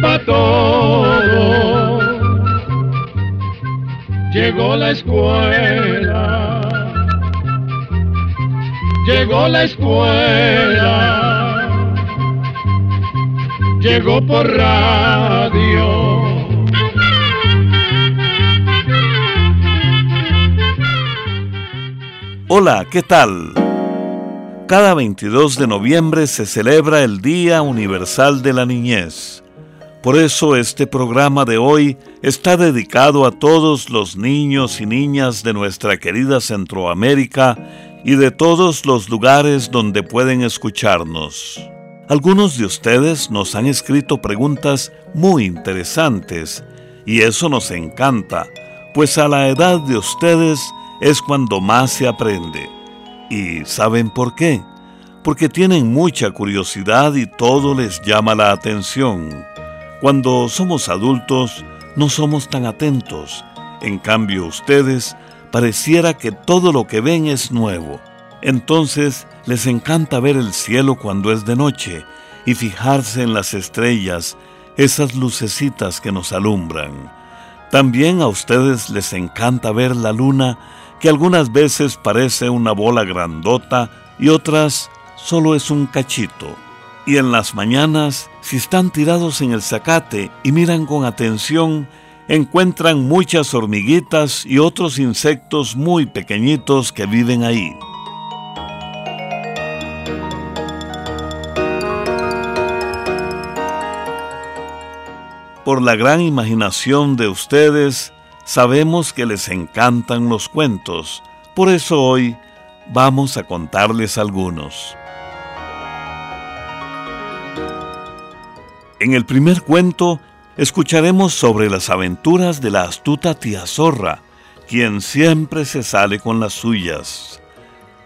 para todo. Llegó la escuela, llegó la escuela, llegó por radio. Hola, ¿qué tal? Cada 22 de noviembre se celebra el Día Universal de la Niñez. Por eso este programa de hoy está dedicado a todos los niños y niñas de nuestra querida Centroamérica y de todos los lugares donde pueden escucharnos. Algunos de ustedes nos han escrito preguntas muy interesantes y eso nos encanta, pues a la edad de ustedes es cuando más se aprende. ¿Y saben por qué? Porque tienen mucha curiosidad y todo les llama la atención. Cuando somos adultos, no somos tan atentos. En cambio, ustedes pareciera que todo lo que ven es nuevo. Entonces, les encanta ver el cielo cuando es de noche y fijarse en las estrellas, esas lucecitas que nos alumbran. También a ustedes les encanta ver la luna que algunas veces parece una bola grandota y otras solo es un cachito. Y en las mañanas, si están tirados en el zacate y miran con atención, encuentran muchas hormiguitas y otros insectos muy pequeñitos que viven ahí. Por la gran imaginación de ustedes, Sabemos que les encantan los cuentos, por eso hoy vamos a contarles algunos. En el primer cuento escucharemos sobre las aventuras de la astuta tía Zorra, quien siempre se sale con las suyas.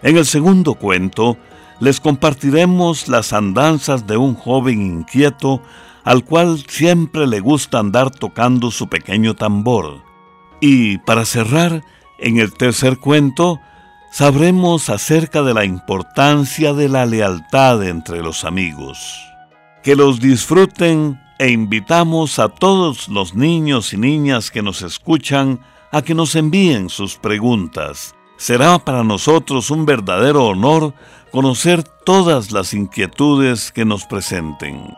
En el segundo cuento les compartiremos las andanzas de un joven inquieto al cual siempre le gusta andar tocando su pequeño tambor. Y para cerrar, en el tercer cuento, sabremos acerca de la importancia de la lealtad entre los amigos. Que los disfruten e invitamos a todos los niños y niñas que nos escuchan a que nos envíen sus preguntas. Será para nosotros un verdadero honor conocer todas las inquietudes que nos presenten.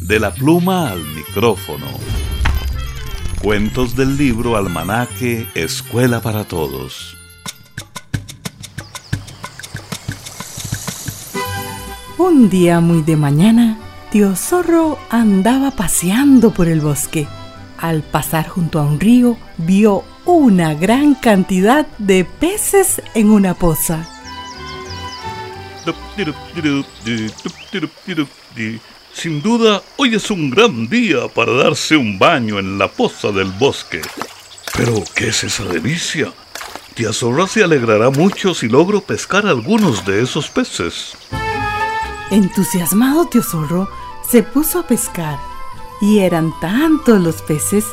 De la pluma al micrófono. Cuentos del libro Almanaque Escuela para Todos. Un día muy de mañana, tío Zorro andaba paseando por el bosque. Al pasar junto a un río, vio una gran cantidad de peces en una poza. Sin duda, hoy es un gran día para darse un baño en la poza del bosque. Pero, ¿qué es esa delicia? Tía Zorra se alegrará mucho si logro pescar algunos de esos peces. Entusiasmado tío Zorro se puso a pescar y eran tantos los peces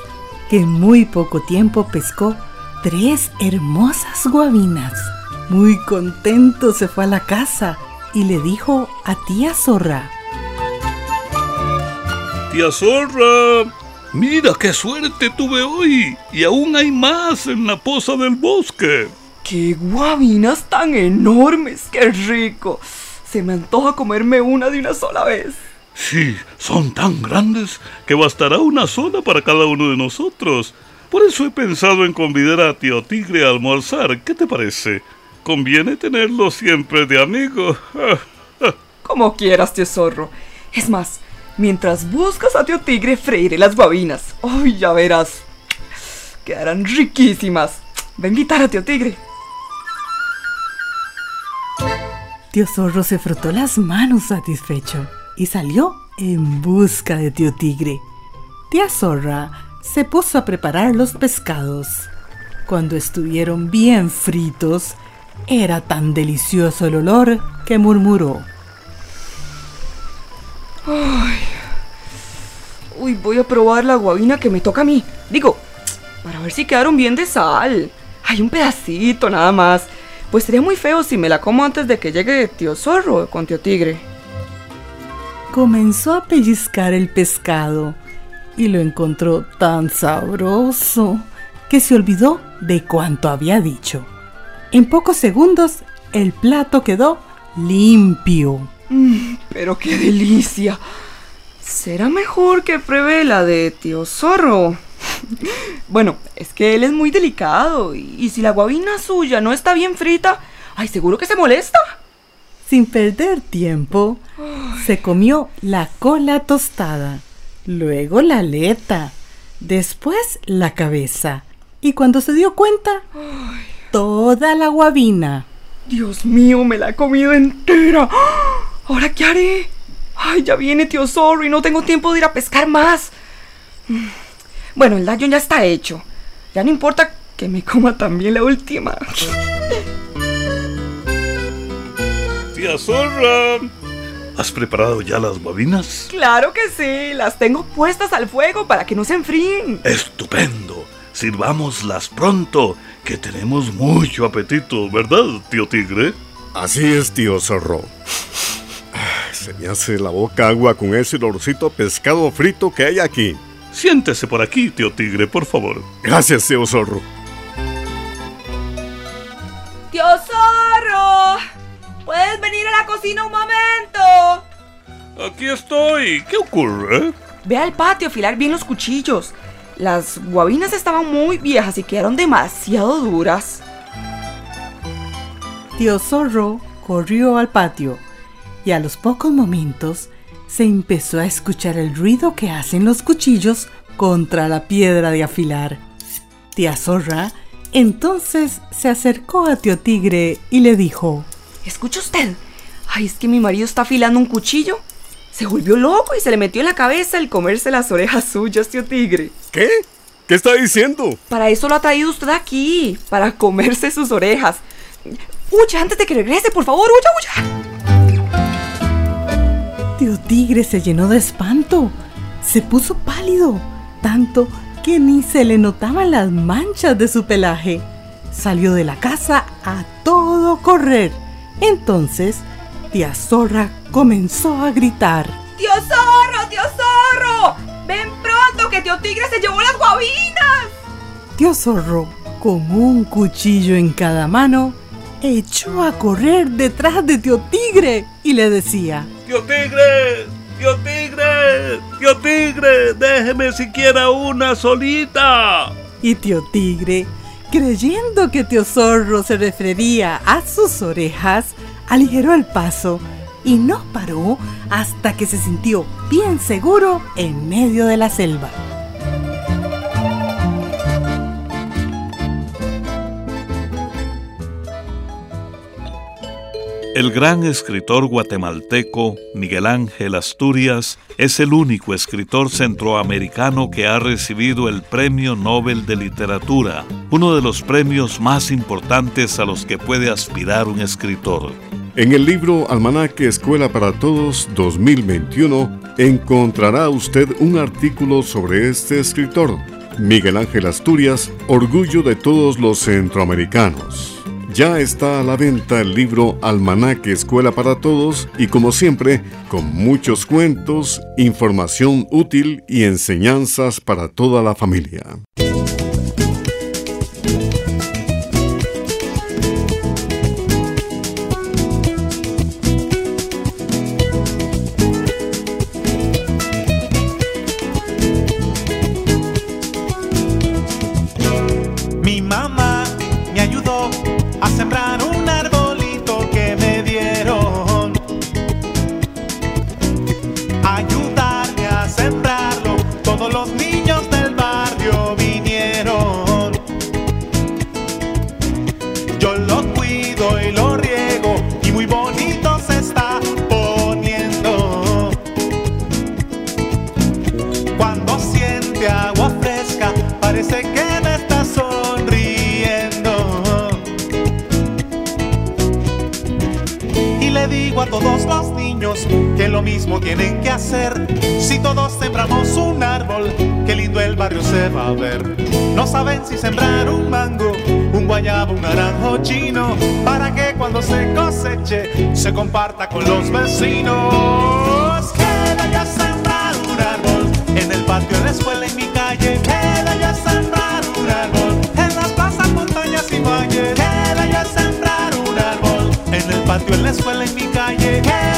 que en muy poco tiempo pescó tres hermosas guabinas. Muy contento se fue a la casa y le dijo a tía Zorra. Tía Zorra, mira qué suerte tuve hoy y aún hay más en la poza del bosque. ¡Qué guabinas tan enormes! ¡Qué rico! Se me antoja comerme una de una sola vez. Sí, son tan grandes que bastará una sola para cada uno de nosotros. Por eso he pensado en convidar a tío Tigre a almorzar. ¿Qué te parece? Conviene tenerlo siempre de amigo. Como quieras, tío zorro. Es más, Mientras buscas a tío tigre, freiré las guabinas. ¡Ay, ya verás! Quedarán riquísimas. Va a invitar a tío tigre. Tío zorro se frotó las manos satisfecho y salió en busca de tío tigre. Tía zorra se puso a preparar los pescados. Cuando estuvieron bien fritos, era tan delicioso el olor que murmuró. Ay. Uy, voy a probar la guabina que me toca a mí. Digo, para ver si quedaron bien de sal. Hay un pedacito nada más. Pues sería muy feo si me la como antes de que llegue tío zorro con tío tigre. Comenzó a pellizcar el pescado y lo encontró tan sabroso que se olvidó de cuanto había dicho. En pocos segundos el plato quedó limpio. Mm, pero qué delicia. Será mejor que pruebe la de tío zorro. bueno, es que él es muy delicado y, y si la guabina suya no está bien frita, ay, seguro que se molesta. Sin perder tiempo, se comió la cola tostada, luego la aleta, después la cabeza y cuando se dio cuenta, toda la guabina. Dios mío, me la he comido entera. ¿Ahora qué haré? Ay, ya viene tío zorro y no tengo tiempo de ir a pescar más. Bueno, el daño ya está hecho. Ya no importa que me coma también la última. Tía Zorra, ¿has preparado ya las bobinas? Claro que sí, las tengo puestas al fuego para que no se enfríen. Estupendo. Sirvámoslas pronto, que tenemos mucho apetito, ¿verdad, tío Tigre? Así es, tío Zorro. Se me hace la boca agua con ese olorcito pescado frito que hay aquí. Siéntese por aquí, tío Tigre, por favor. Gracias, tío Zorro. ¡Tío Zorro! ¿Puedes venir a la cocina un momento? Aquí estoy. ¿Qué ocurre? Ve al patio a afilar bien los cuchillos. Las guabinas estaban muy viejas y quedaron demasiado duras. Tío Zorro corrió al patio y a los pocos momentos se empezó a escuchar el ruido que hacen los cuchillos contra la piedra de afilar. Tía Zorra entonces se acercó a Tío Tigre y le dijo, ¿Escucha usted? Ay, es que mi marido está afilando un cuchillo. Se volvió loco y se le metió en la cabeza el comerse las orejas suyas, tío Tigre. ¿Qué? ¿Qué está diciendo? Para eso lo ha traído usted aquí, para comerse sus orejas. Huya antes de que regrese, por favor, huya, huya. Tío Tigre se llenó de espanto. Se puso pálido, tanto que ni se le notaban las manchas de su pelaje. Salió de la casa a todo correr. Entonces, tía Zorra comenzó a gritar. ¡Tío Zorro! ¡Tío Zorro! ¡Ven pronto que tío Tigre se llevó las guabinas! Tío Zorro, con un cuchillo en cada mano, echó a correr detrás de tío Tigre y le decía: ¡Tío Tigre! ¡Tío Tigre! ¡Tío Tigre! ¡Déjeme siquiera una solita! Y tío Tigre creyendo que tío Zorro se refería a sus orejas, aligeró el paso y no paró hasta que se sintió bien seguro en medio de la selva. El gran escritor guatemalteco Miguel Ángel Asturias es el único escritor centroamericano que ha recibido el Premio Nobel de Literatura, uno de los premios más importantes a los que puede aspirar un escritor. En el libro Almanaque Escuela para Todos 2021 encontrará usted un artículo sobre este escritor, Miguel Ángel Asturias, orgullo de todos los centroamericanos. Ya está a la venta el libro Almanaque Escuela para Todos y como siempre, con muchos cuentos, información útil y enseñanzas para toda la familia. Lo mismo tienen que hacer. Si todos sembramos un árbol, qué lindo el barrio se va a ver. No saben si sembrar un mango, un guayabo, un naranjo chino, para que cuando se coseche se comparta con los vecinos. Queda ya sembrar un árbol en el patio, en la escuela, en mi calle. Queda ya sembrar un árbol en las plazas, montañas y valles. Queda ya sembrar un árbol en el patio, en la escuela, en mi calle.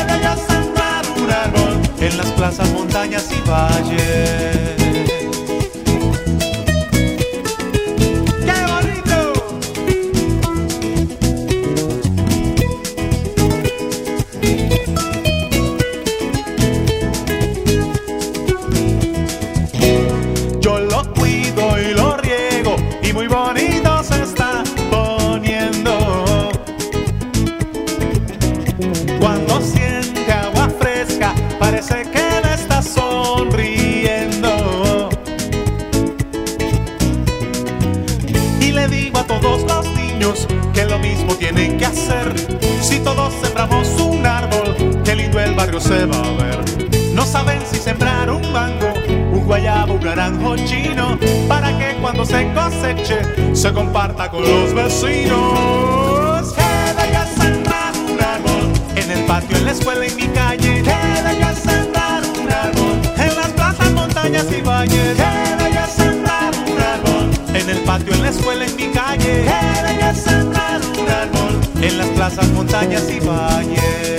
Naranjo chino, para que cuando se coseche se comparta con los vecinos. Queda ya sembrar un árbol en el patio, en la escuela, en mi calle. Queda ya sembrar un árbol en las plazas, montañas y valles. Queda ya sembrar un árbol en el patio, en la escuela, en mi calle. Queda ya sembrar un árbol en las plazas, montañas y valles.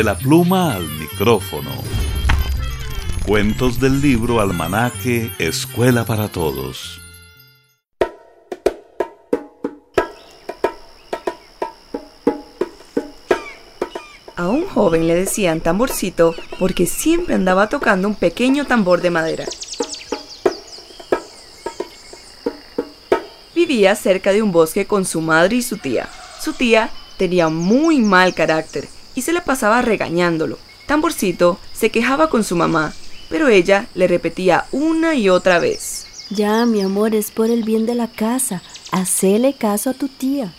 De la pluma al micrófono. Cuentos del libro Almanaque Escuela para Todos. A un joven le decían tamborcito porque siempre andaba tocando un pequeño tambor de madera. Vivía cerca de un bosque con su madre y su tía. Su tía tenía muy mal carácter y se le pasaba regañándolo. Tamborcito se quejaba con su mamá, pero ella le repetía una y otra vez. Ya, mi amor, es por el bien de la casa. Hacele caso a tu tía.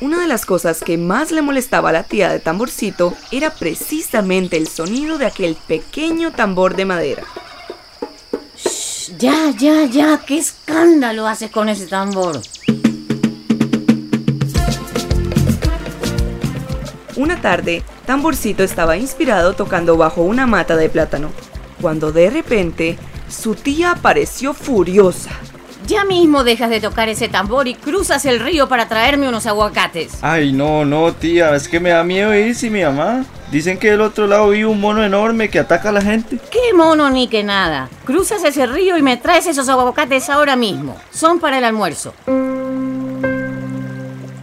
Una de las cosas que más le molestaba a la tía de Tamborcito era precisamente el sonido de aquel pequeño tambor de madera. Ya, ya, ya, qué escándalo haces con ese tambor. Una tarde, Tamborcito estaba inspirado tocando bajo una mata de plátano, cuando de repente su tía apareció furiosa. Ya mismo dejas de tocar ese tambor y cruzas el río para traerme unos aguacates. Ay, no, no, tía, es que me da miedo ir sin mi mamá. Dicen que del otro lado vive un mono enorme que ataca a la gente. Qué mono ni que nada. Cruzas ese río y me traes esos aguacates ahora mismo. Son para el almuerzo.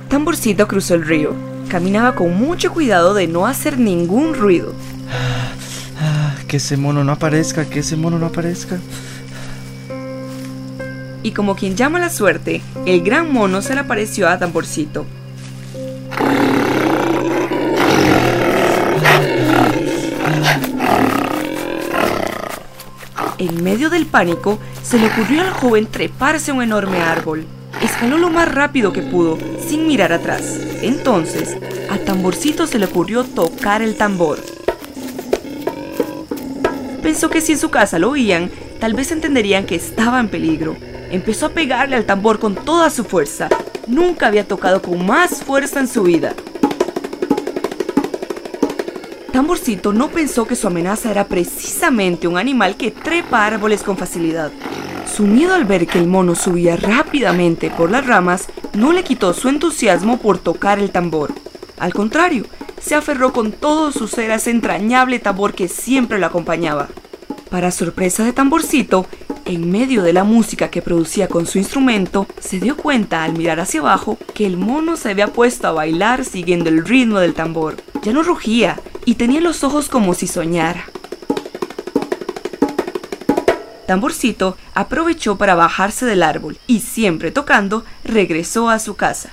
Tamborcito cruzó el río. Caminaba con mucho cuidado de no hacer ningún ruido. Ah, que ese mono no aparezca, que ese mono no aparezca. Y como quien llama la suerte, el gran mono se le apareció a Tamborcito. En medio del pánico, se le ocurrió al joven treparse a un enorme árbol. Escaló lo más rápido que pudo, sin mirar atrás. Entonces, a Tamborcito se le ocurrió tocar el tambor. Pensó que si en su casa lo oían, tal vez entenderían que estaba en peligro. Empezó a pegarle al tambor con toda su fuerza. Nunca había tocado con más fuerza en su vida. Tamborcito no pensó que su amenaza era precisamente un animal que trepa árboles con facilidad. Su miedo al ver que el mono subía rápidamente por las ramas no le quitó su entusiasmo por tocar el tambor. Al contrario, se aferró con todo su ser a ese entrañable tambor que siempre lo acompañaba. Para sorpresa de Tamborcito, en medio de la música que producía con su instrumento, se dio cuenta al mirar hacia abajo que el mono se había puesto a bailar siguiendo el ritmo del tambor. Ya no rugía y tenía los ojos como si soñara. Tamborcito aprovechó para bajarse del árbol y siempre tocando, regresó a su casa.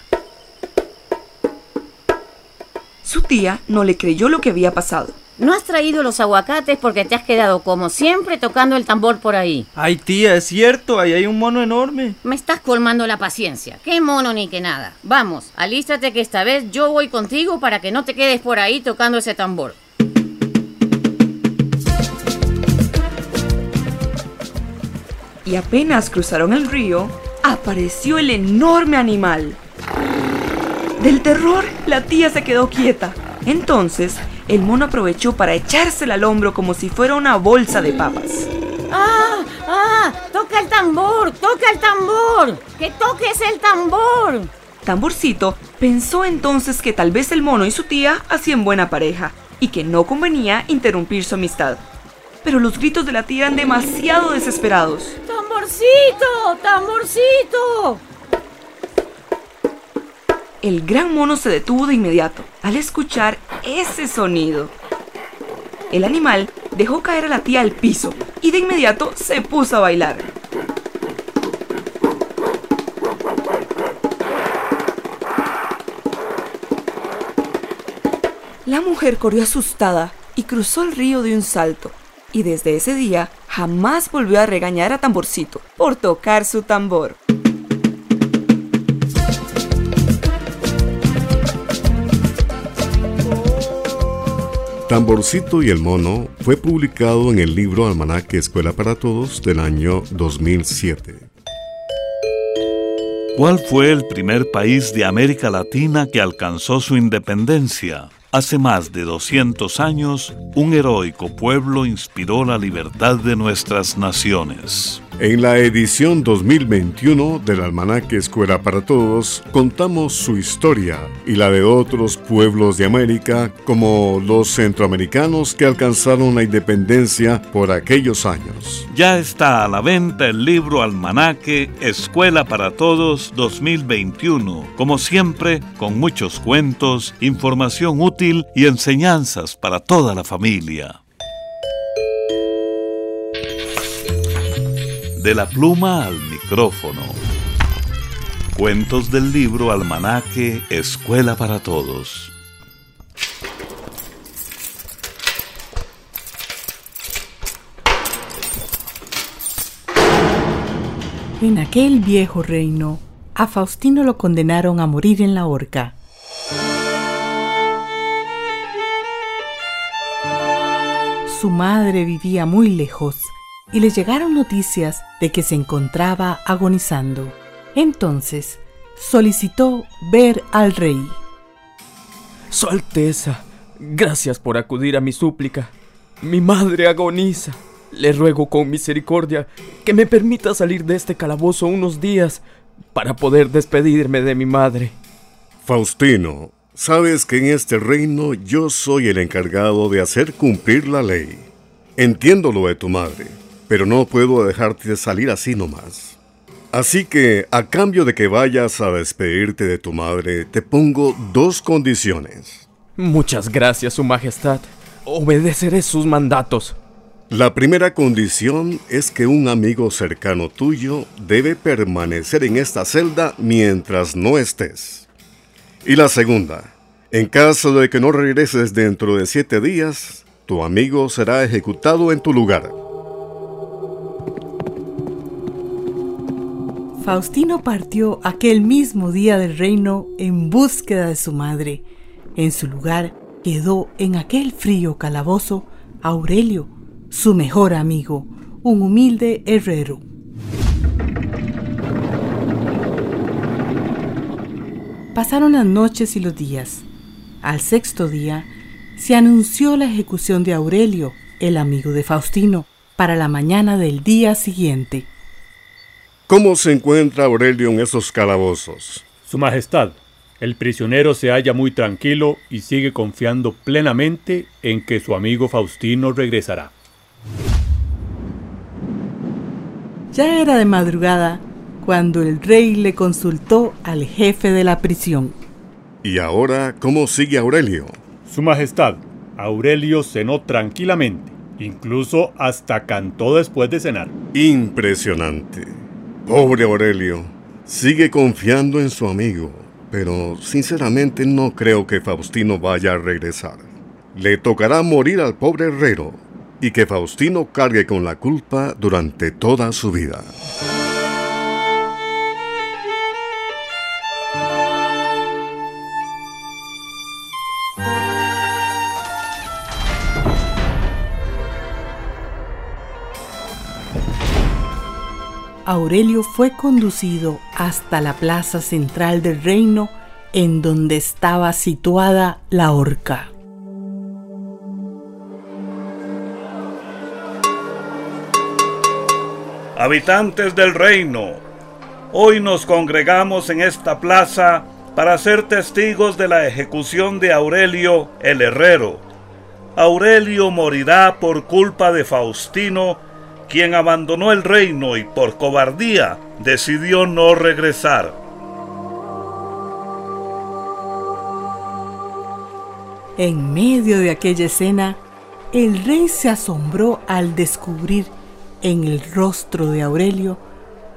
Su tía no le creyó lo que había pasado. No has traído los aguacates porque te has quedado como siempre tocando el tambor por ahí. Ay, tía, es cierto, ahí hay un mono enorme. Me estás colmando la paciencia. Qué mono ni qué nada. Vamos, alístate que esta vez yo voy contigo para que no te quedes por ahí tocando ese tambor. Y apenas cruzaron el río, apareció el enorme animal. Del terror, la tía se quedó quieta. Entonces, el mono aprovechó para echársela al hombro como si fuera una bolsa de papas. ¡Ah! ¡Ah! ¡Toca el tambor! ¡Toca el tambor! ¡Que toques el tambor! Tamborcito pensó entonces que tal vez el mono y su tía hacían buena pareja y que no convenía interrumpir su amistad. Pero los gritos de la tía eran demasiado desesperados. ¡Tamborcito! ¡Tamborcito! El gran mono se detuvo de inmediato al escuchar ese sonido. El animal dejó caer a la tía al piso y de inmediato se puso a bailar. La mujer corrió asustada y cruzó el río de un salto. Y desde ese día jamás volvió a regañar a Tamborcito por tocar su tambor. Tamborcito y el Mono fue publicado en el libro Almanaque Escuela para Todos del año 2007. ¿Cuál fue el primer país de América Latina que alcanzó su independencia? Hace más de 200 años, un heroico pueblo inspiró la libertad de nuestras naciones. En la edición 2021 del Almanaque Escuela para Todos contamos su historia y la de otros pueblos de América como los centroamericanos que alcanzaron la independencia por aquellos años. Ya está a la venta el libro Almanaque Escuela para Todos 2021, como siempre con muchos cuentos, información útil y enseñanzas para toda la familia. De la pluma al micrófono. Cuentos del libro Almanaque Escuela para Todos. En aquel viejo reino, a Faustino lo condenaron a morir en la horca. Su madre vivía muy lejos y le llegaron noticias de que se encontraba agonizando. Entonces solicitó ver al rey. Su Alteza, gracias por acudir a mi súplica. Mi madre agoniza. Le ruego con misericordia que me permita salir de este calabozo unos días para poder despedirme de mi madre. Faustino, sabes que en este reino yo soy el encargado de hacer cumplir la ley. Entiendo lo de tu madre, pero no puedo dejarte salir así nomás. Así que, a cambio de que vayas a despedirte de tu madre, te pongo dos condiciones. Muchas gracias, Su Majestad. Obedeceré sus mandatos. La primera condición es que un amigo cercano tuyo debe permanecer en esta celda mientras no estés. Y la segunda, en caso de que no regreses dentro de siete días, tu amigo será ejecutado en tu lugar. Faustino partió aquel mismo día del reino en búsqueda de su madre. En su lugar quedó en aquel frío calabozo Aurelio, su mejor amigo, un humilde herrero. Pasaron las noches y los días. Al sexto día se anunció la ejecución de Aurelio, el amigo de Faustino, para la mañana del día siguiente. ¿Cómo se encuentra Aurelio en esos calabozos? Su Majestad, el prisionero se halla muy tranquilo y sigue confiando plenamente en que su amigo Faustino regresará. Ya era de madrugada cuando el rey le consultó al jefe de la prisión. ¿Y ahora cómo sigue Aurelio? Su Majestad, Aurelio cenó tranquilamente, incluso hasta cantó después de cenar. Impresionante. Pobre Aurelio, sigue confiando en su amigo, pero sinceramente no creo que Faustino vaya a regresar. le tocará morir al pobre herrero y que Faustino cargue con la culpa durante toda su vida. Aurelio fue conducido hasta la plaza central del reino en donde estaba situada la horca. Habitantes del reino, hoy nos congregamos en esta plaza para ser testigos de la ejecución de Aurelio el herrero. Aurelio morirá por culpa de Faustino, quien abandonó el reino y por cobardía decidió no regresar. En medio de aquella escena, el rey se asombró al descubrir en el rostro de Aurelio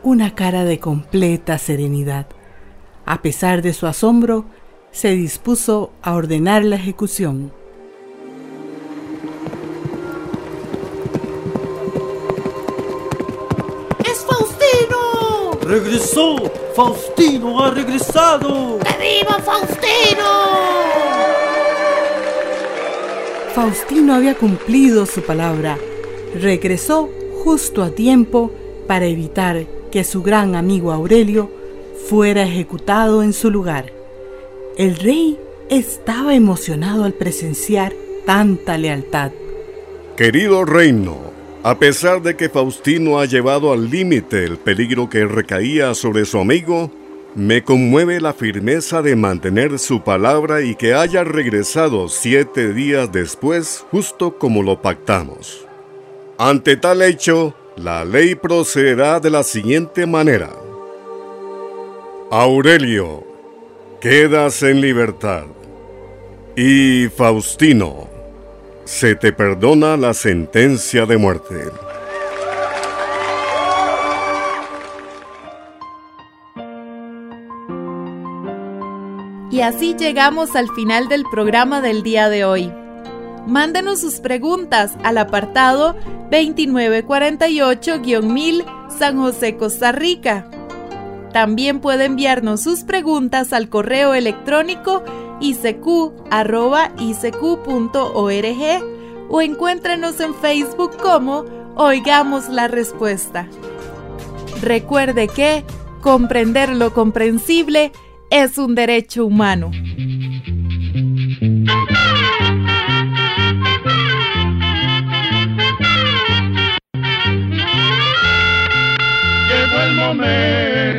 una cara de completa serenidad. A pesar de su asombro, se dispuso a ordenar la ejecución. ¡Regresó! ¡Faustino ha regresado! ¡Que viva Faustino! Faustino había cumplido su palabra. Regresó justo a tiempo para evitar que su gran amigo Aurelio fuera ejecutado en su lugar. El rey estaba emocionado al presenciar tanta lealtad. Querido reino, a pesar de que Faustino ha llevado al límite el peligro que recaía sobre su amigo, me conmueve la firmeza de mantener su palabra y que haya regresado siete días después, justo como lo pactamos. Ante tal hecho, la ley procederá de la siguiente manera. Aurelio, quedas en libertad. Y Faustino, se te perdona la sentencia de muerte. Y así llegamos al final del programa del día de hoy. Mándenos sus preguntas al apartado 2948-1000 San José, Costa Rica. También puede enviarnos sus preguntas al correo electrónico icq.org o encuéntrenos en Facebook como Oigamos la Respuesta. Recuerde que comprender lo comprensible es un derecho humano. Llegó el momento